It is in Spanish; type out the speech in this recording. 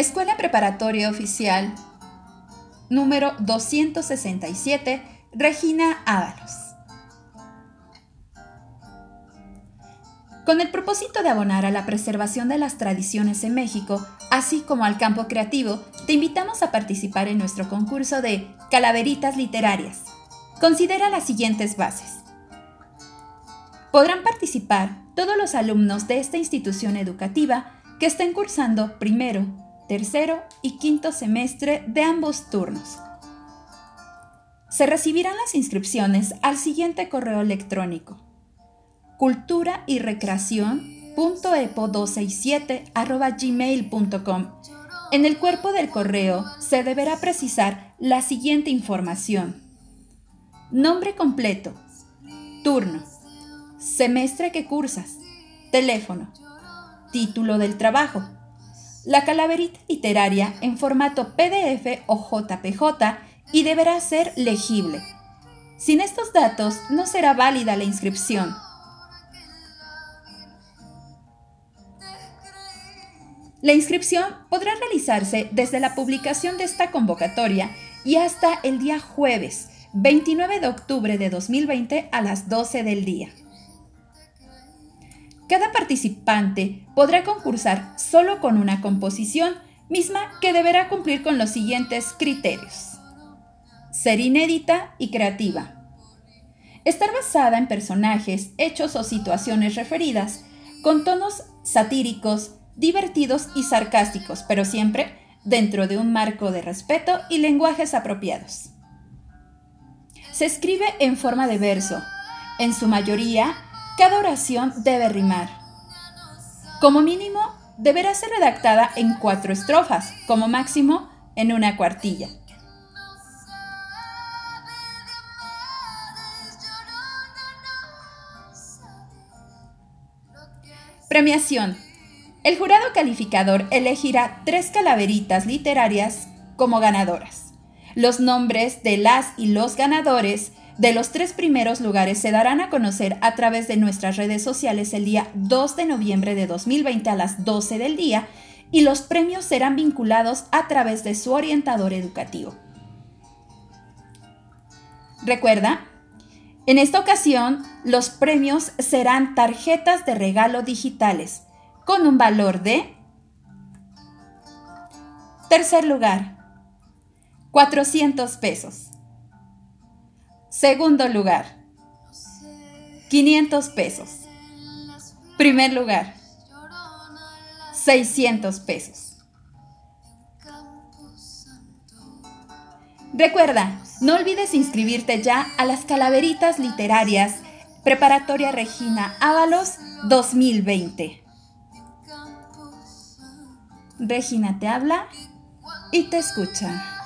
Escuela Preparatoria Oficial número 267, Regina Ábalos. Con el propósito de abonar a la preservación de las tradiciones en México, así como al campo creativo, te invitamos a participar en nuestro concurso de Calaveritas Literarias. Considera las siguientes bases. Podrán participar todos los alumnos de esta institución educativa que estén cursando primero, tercero y quinto semestre de ambos turnos. Se recibirán las inscripciones al siguiente correo electrónico cultura y recreación.epo267 En el cuerpo del correo se deberá precisar la siguiente información. Nombre completo, turno, semestre que cursas, teléfono, título del trabajo, la calaverita literaria en formato PDF o JPJ y deberá ser legible. Sin estos datos no será válida la inscripción. La inscripción podrá realizarse desde la publicación de esta convocatoria y hasta el día jueves 29 de octubre de 2020 a las 12 del día. Cada participante podrá concursar solo con una composición, misma que deberá cumplir con los siguientes criterios. Ser inédita y creativa. Estar basada en personajes, hechos o situaciones referidas, con tonos satíricos, divertidos y sarcásticos, pero siempre dentro de un marco de respeto y lenguajes apropiados. Se escribe en forma de verso. En su mayoría, cada oración debe rimar. Como mínimo, deberá ser redactada en cuatro estrofas, como máximo en una cuartilla. Premiación. El jurado calificador elegirá tres calaveritas literarias como ganadoras. Los nombres de las y los ganadores de los tres primeros lugares se darán a conocer a través de nuestras redes sociales el día 2 de noviembre de 2020 a las 12 del día y los premios serán vinculados a través de su orientador educativo. Recuerda, en esta ocasión los premios serán tarjetas de regalo digitales con un valor de tercer lugar, 400 pesos. Segundo lugar, 500 pesos. Primer lugar, 600 pesos. Recuerda, no olvides inscribirte ya a las calaveritas literarias Preparatoria Regina Ábalos 2020. Regina te habla y te escucha.